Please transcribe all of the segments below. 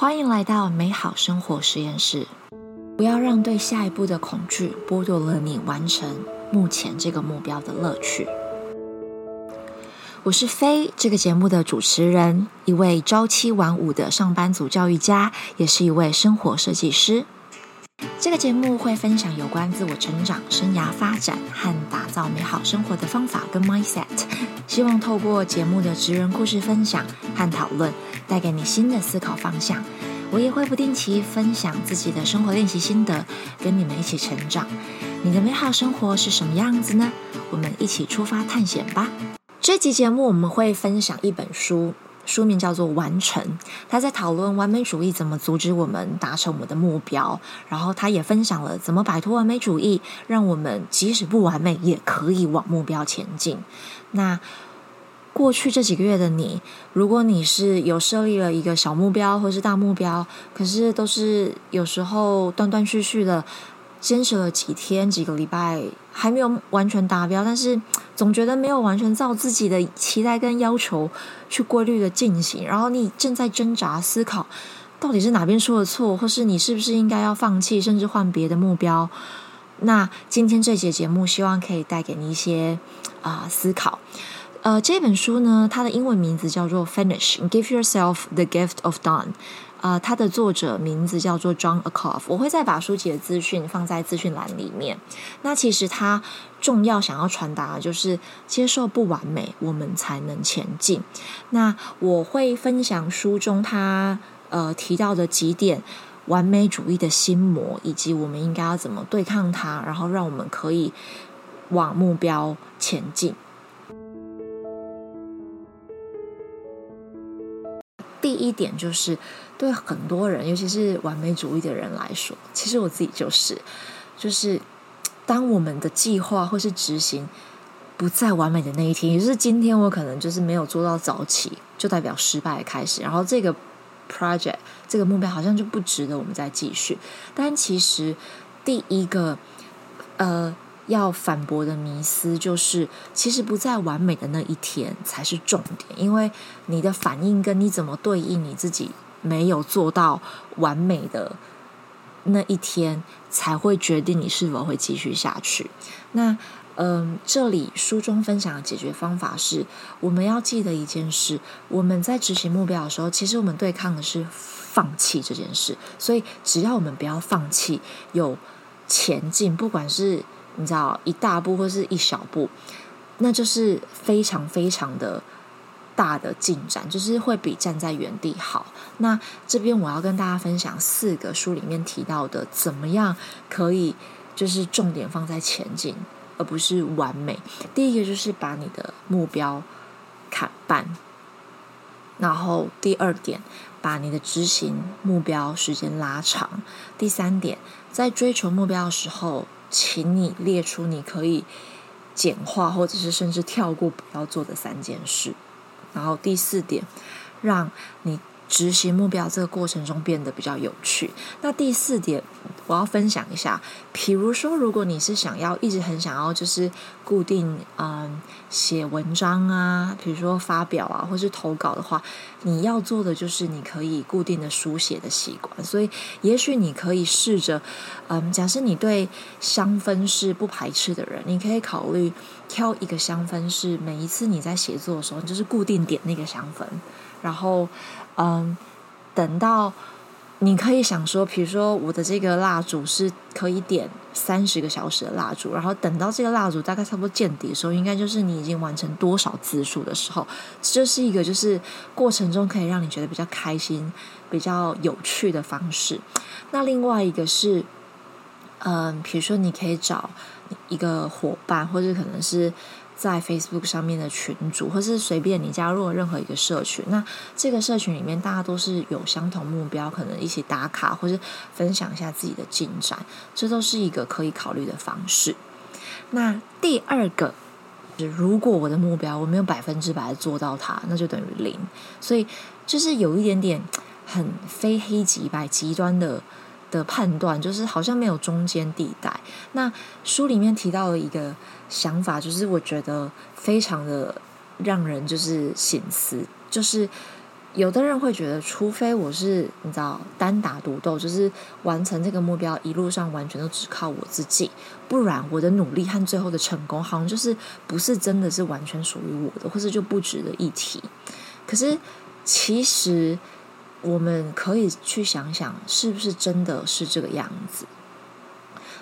欢迎来到美好生活实验室。不要让对下一步的恐惧剥夺了你完成目前这个目标的乐趣。我是飞，这个节目的主持人，一位朝七晚五的上班族教育家，也是一位生活设计师。这个节目会分享有关自我成长、生涯发展和打造美好生活的方法跟 mindset。希望透过节目的职人故事分享和讨论，带给你新的思考方向。我也会不定期分享自己的生活练习心得，跟你们一起成长。你的美好生活是什么样子呢？我们一起出发探险吧！这集节目我们会分享一本书。书名叫做《完成》，他在讨论完美主义怎么阻止我们达成我们的目标，然后他也分享了怎么摆脱完美主义，让我们即使不完美也可以往目标前进。那过去这几个月的你，如果你是有设立了一个小目标或是大目标，可是都是有时候断断续续的。坚持了几天、几个礼拜，还没有完全达标，但是总觉得没有完全照自己的期待跟要求去规律的进行。然后你正在挣扎思考，到底是哪边出了错，或是你是不是应该要放弃，甚至换别的目标？那今天这节节目，希望可以带给你一些啊思考。呃，这本书呢，它的英文名字叫做《Finish》，Give yourself the gift of done。呃，它的作者名字叫做 John Akoff，我会再把书籍的资讯放在资讯栏里面。那其实他重要想要传达的就是接受不完美，我们才能前进。那我会分享书中他呃提到的几点完美主义的心魔，以及我们应该要怎么对抗它，然后让我们可以往目标前进。一点就是，对很多人，尤其是完美主义的人来说，其实我自己就是，就是当我们的计划或是执行不再完美的那一天，也就是今天，我可能就是没有做到早起，就代表失败开始，然后这个 project 这个目标好像就不值得我们再继续。但其实第一个，呃。要反驳的迷思就是，其实不在完美的那一天才是重点，因为你的反应跟你怎么对应你自己没有做到完美的那一天，才会决定你是否会继续下去。那嗯，这里书中分享的解决方法是，我们要记得一件事：我们在执行目标的时候，其实我们对抗的是放弃这件事。所以，只要我们不要放弃，有前进，不管是你知道一大步或是一小步，那就是非常非常的大的进展，就是会比站在原地好。那这边我要跟大家分享四个书里面提到的，怎么样可以就是重点放在前进，而不是完美。第一个就是把你的目标砍半，然后第二点，把你的执行目标时间拉长。第三点，在追求目标的时候。请你列出你可以简化，或者是甚至跳过不要做的三件事。然后第四点，让你。执行目标这个过程中变得比较有趣。那第四点，我要分享一下。比如说，如果你是想要一直很想要，就是固定嗯写文章啊，比如说发表啊，或是投稿的话，你要做的就是你可以固定的书写的习惯。所以，也许你可以试着嗯，假设你对香氛是不排斥的人，你可以考虑挑一个香氛，是每一次你在写作的时候，你就是固定点那个香氛，然后。嗯，等到你可以想说，比如说我的这个蜡烛是可以点三十个小时的蜡烛，然后等到这个蜡烛大概差不多见底的时候，应该就是你已经完成多少字数的时候，这是一个就是过程中可以让你觉得比较开心、比较有趣的方式。那另外一个是，嗯，比如说你可以找一个伙伴，或者可能是。在 Facebook 上面的群主，或是随便你加入任何一个社群，那这个社群里面大家都是有相同目标，可能一起打卡，或是分享一下自己的进展，这都是一个可以考虑的方式。那第二个，如果我的目标我没有百分之百做到它，那就等于零。所以就是有一点点很非黑即白、极端的。的判断就是好像没有中间地带。那书里面提到了一个想法，就是我觉得非常的让人就是醒思，就是有的人会觉得，除非我是你知道单打独斗，就是完成这个目标，一路上完全都只靠我自己，不然我的努力和最后的成功，好像就是不是真的是完全属于我的，或是就不值得一提。可是其实我们可以去想想，是不是真的是这个样子？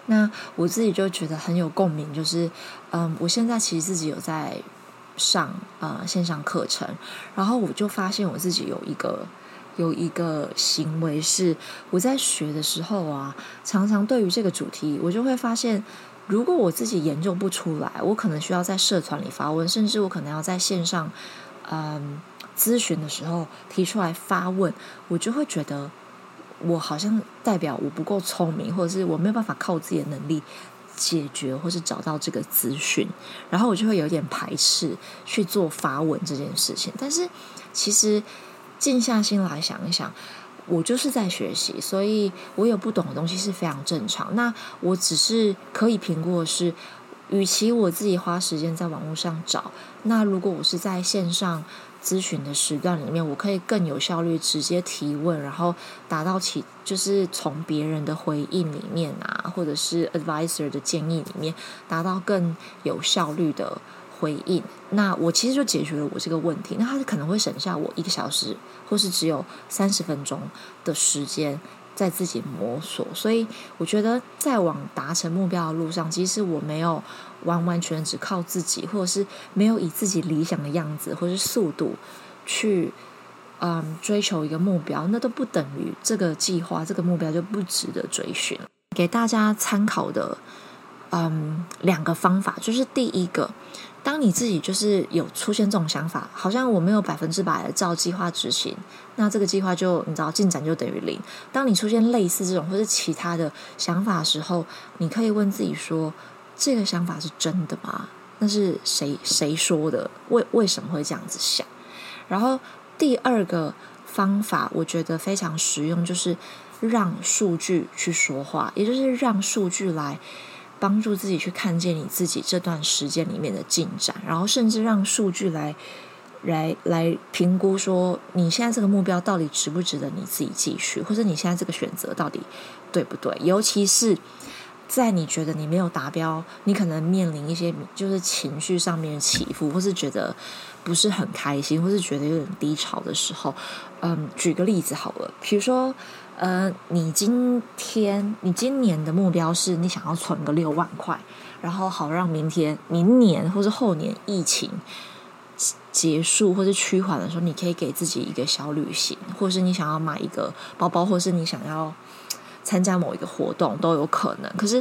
那我自己就觉得很有共鸣，就是嗯，我现在其实自己有在。上呃线上课程，然后我就发现我自己有一个有一个行为是我在学的时候啊，常常对于这个主题，我就会发现，如果我自己研究不出来，我可能需要在社团里发问，甚至我可能要在线上嗯咨询的时候提出来发问，我就会觉得我好像代表我不够聪明，或者是我没有办法靠自己的能力。解决或是找到这个资讯，然后我就会有点排斥去做发文这件事情。但是其实静下心来想一想，我就是在学习，所以我有不懂的东西是非常正常。那我只是可以评估的是，与其我自己花时间在网络上找，那如果我是在线上。咨询的时段里面，我可以更有效率直接提问，然后达到其就是从别人的回应里面啊，或者是 advisor 的建议里面达到更有效率的回应。那我其实就解决了我这个问题。那他可能会省下我一个小时，或是只有三十分钟的时间。在自己摸索，所以我觉得在往达成目标的路上，即使我没有完完全只靠自己，或者是没有以自己理想的样子或是速度去嗯追求一个目标，那都不等于这个计划、这个目标就不值得追寻。给大家参考的嗯两个方法，就是第一个。当你自己就是有出现这种想法，好像我没有百分之百的照计划执行，那这个计划就你知道进展就等于零。当你出现类似这种或者其他的想法的时候，你可以问自己说：这个想法是真的吗？那是谁谁说的？为为什么会这样子想？然后第二个方法，我觉得非常实用，就是让数据去说话，也就是让数据来。帮助自己去看见你自己这段时间里面的进展，然后甚至让数据来来来评估说你现在这个目标到底值不值得你自己继续，或者你现在这个选择到底对不对？尤其是在你觉得你没有达标，你可能面临一些就是情绪上面的起伏，或是觉得不是很开心，或是觉得有点低潮的时候，嗯，举个例子好了，比如说。呃，你今天你今年的目标是你想要存个六万块，然后好让明天、明年或者后年疫情结束或者趋缓的时候，你可以给自己一个小旅行，或者是你想要买一个包包，或是你想要参加某一个活动都有可能。可是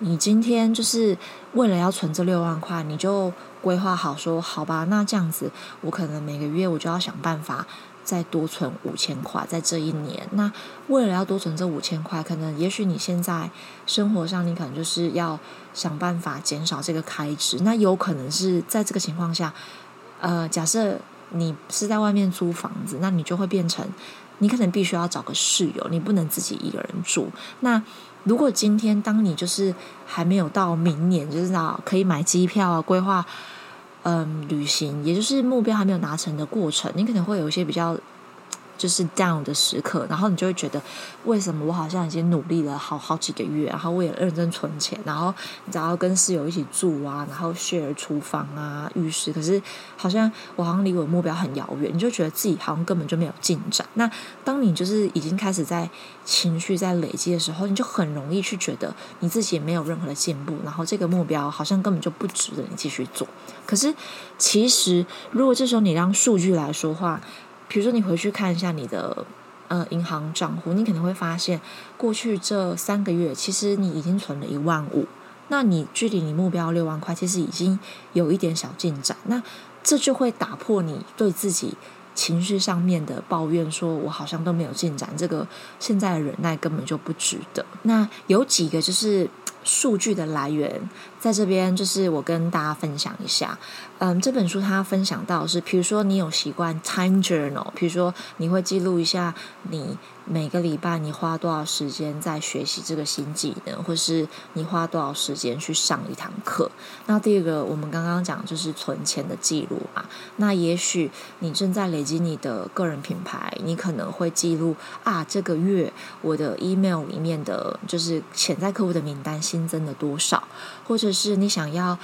你今天就是为了要存这六万块，你就规划好说，好吧，那这样子我可能每个月我就要想办法。再多存五千块，在这一年，那为了要多存这五千块，可能也许你现在生活上，你可能就是要想办法减少这个开支。那有可能是在这个情况下，呃，假设你是在外面租房子，那你就会变成你可能必须要找个室友，你不能自己一个人住。那如果今天当你就是还没有到明年，就是啊可以买机票啊，规划。嗯，旅行也就是目标还没有达成的过程，你可能会有一些比较。就是 down 的时刻，然后你就会觉得，为什么我好像已经努力了好好几个月，然后我也认真存钱，然后你知道跟室友一起住啊，然后 share 厨房啊、浴室，可是好像我好像离我的目标很遥远，你就觉得自己好像根本就没有进展。那当你就是已经开始在情绪在累积的时候，你就很容易去觉得你自己也没有任何的进步，然后这个目标好像根本就不值得你继续做。可是其实，如果这时候你让数据来说话。比如说，你回去看一下你的呃银行账户，你可能会发现，过去这三个月，其实你已经存了一万五。那你距离你目标六万块，其实已经有一点小进展。那这就会打破你对自己情绪上面的抱怨，说我好像都没有进展，这个现在的忍耐根本就不值得。那有几个就是数据的来源，在这边就是我跟大家分享一下，嗯，这本书它分享到是，比如说你有习惯 time journal，比如说你会记录一下你每个礼拜你花多少时间在学习这个新技能，或是你花多少时间去上一堂课。那第二个，我们刚刚讲就是存钱的记录嘛。那也许你正在累积你的个人品牌，你可能会记录啊，这个月我的 email 里面的就是潜在客户的名单新增了多少，或者是你想要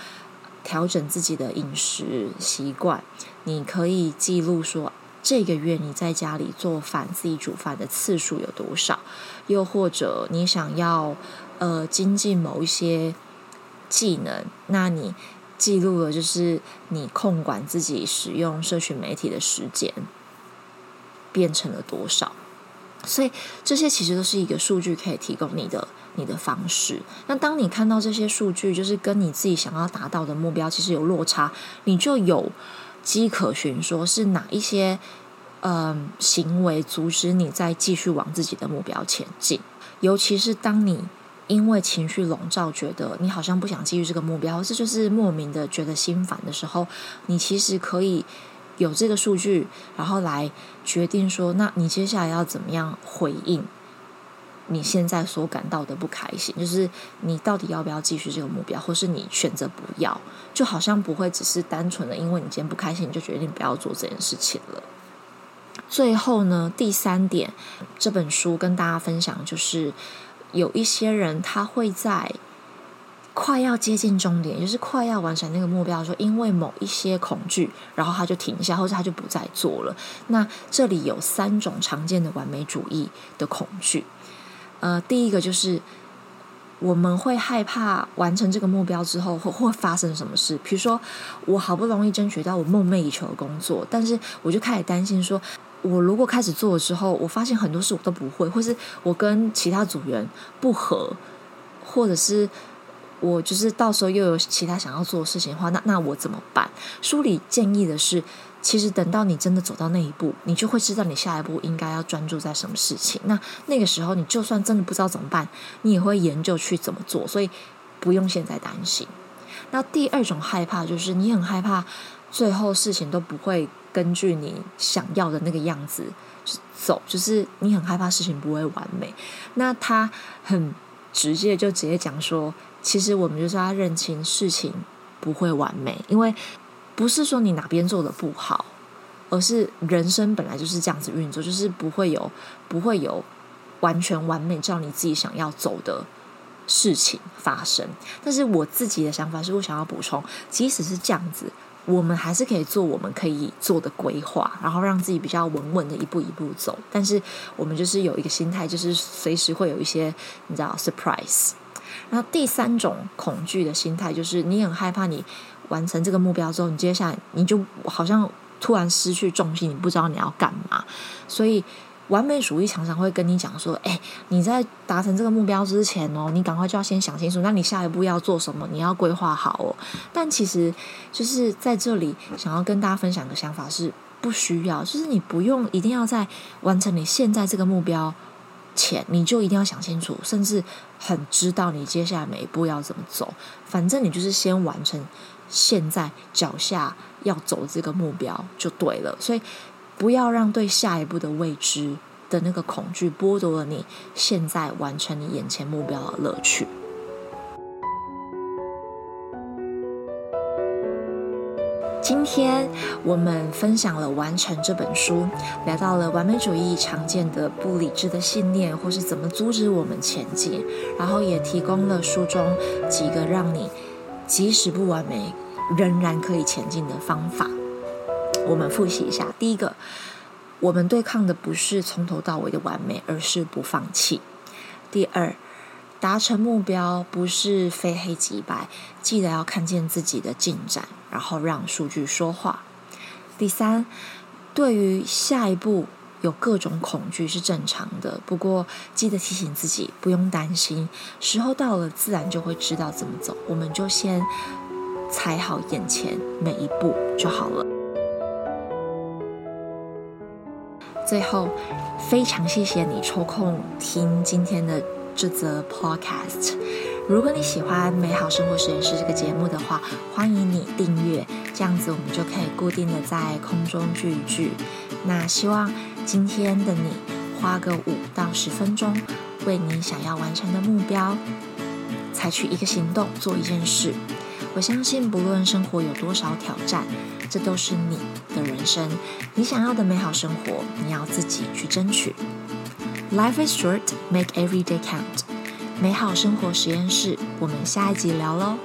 调整自己的饮食习惯，你可以记录说这个月你在家里做饭自己煮饭的次数有多少，又或者你想要呃精进某一些技能，那你记录了就是你控管自己使用社群媒体的时间变成了多少，所以这些其实都是一个数据可以提供你的。你的方式，那当你看到这些数据，就是跟你自己想要达到的目标其实有落差，你就有迹可循，说是哪一些嗯行为阻止你再继续往自己的目标前进。尤其是当你因为情绪笼罩，觉得你好像不想继续这个目标，这就是莫名的觉得心烦的时候，你其实可以有这个数据，然后来决定说，那你接下来要怎么样回应。你现在所感到的不开心，就是你到底要不要继续这个目标，或是你选择不要，就好像不会只是单纯的因为你今天不开心，你就决定不要做这件事情了。最后呢，第三点，这本书跟大家分享，就是有一些人他会在快要接近终点，就是快要完成那个目标的时候，因为某一些恐惧，然后他就停下，或者他就不再做了。那这里有三种常见的完美主义的恐惧。呃，第一个就是我们会害怕完成这个目标之后会会发生什么事。比如说，我好不容易争取到我梦寐以求的工作，但是我就开始担心说，我如果开始做了之后，我发现很多事我都不会，或是我跟其他组员不合，或者是我就是到时候又有其他想要做的事情的话，那那我怎么办？书里建议的是。其实等到你真的走到那一步，你就会知道你下一步应该要专注在什么事情。那那个时候，你就算真的不知道怎么办，你也会研究去怎么做，所以不用现在担心。那第二种害怕就是你很害怕最后事情都不会根据你想要的那个样子走，就是你很害怕事情不会完美。那他很直接就直接讲说，其实我们就是要认清事情不会完美，因为。不是说你哪边做的不好，而是人生本来就是这样子运作，就是不会有不会有完全完美照你自己想要走的事情发生。但是我自己的想法是我想要补充，即使是这样子，我们还是可以做我们可以做的规划，然后让自己比较稳稳的一步一步走。但是我们就是有一个心态，就是随时会有一些你知道 surprise。然后第三种恐惧的心态就是你很害怕你。完成这个目标之后，你接下来你就好像突然失去重心，你不知道你要干嘛。所以完美主义常常会跟你讲说：“哎，你在达成这个目标之前哦，你赶快就要先想清楚，那你下一步要做什么？你要规划好哦。”但其实就是在这里想要跟大家分享的想法是，不需要，就是你不用一定要在完成你现在这个目标前，你就一定要想清楚，甚至很知道你接下来每一步要怎么走。反正你就是先完成。现在脚下要走这个目标就对了，所以不要让对下一步的未知的那个恐惧剥夺了你现在完成你眼前目标的乐趣。今天我们分享了《完成》这本书，聊到了完美主义常见的不理智的信念，或是怎么阻止我们前进，然后也提供了书中几个让你。即使不完美，仍然可以前进的方法，我们复习一下。第一个，我们对抗的不是从头到尾的完美，而是不放弃。第二，达成目标不是非黑即白，记得要看见自己的进展，然后让数据说话。第三，对于下一步。有各种恐惧是正常的，不过记得提醒自己，不用担心，时候到了，自然就会知道怎么走。我们就先踩好眼前每一步就好了。最后，非常谢谢你抽空听今天的这则 podcast，如果你喜欢《美好生活实验室》这个节目的话，欢迎你订阅，这样子我们就可以固定的在空中聚一聚。那希望今天的你花个五到十分钟，为你想要完成的目标采取一个行动，做一件事。我相信，不论生活有多少挑战，这都是你的人生。你想要的美好生活，你要自己去争取。Life is short, make every day count. 美好生活实验室，我们下一集聊喽。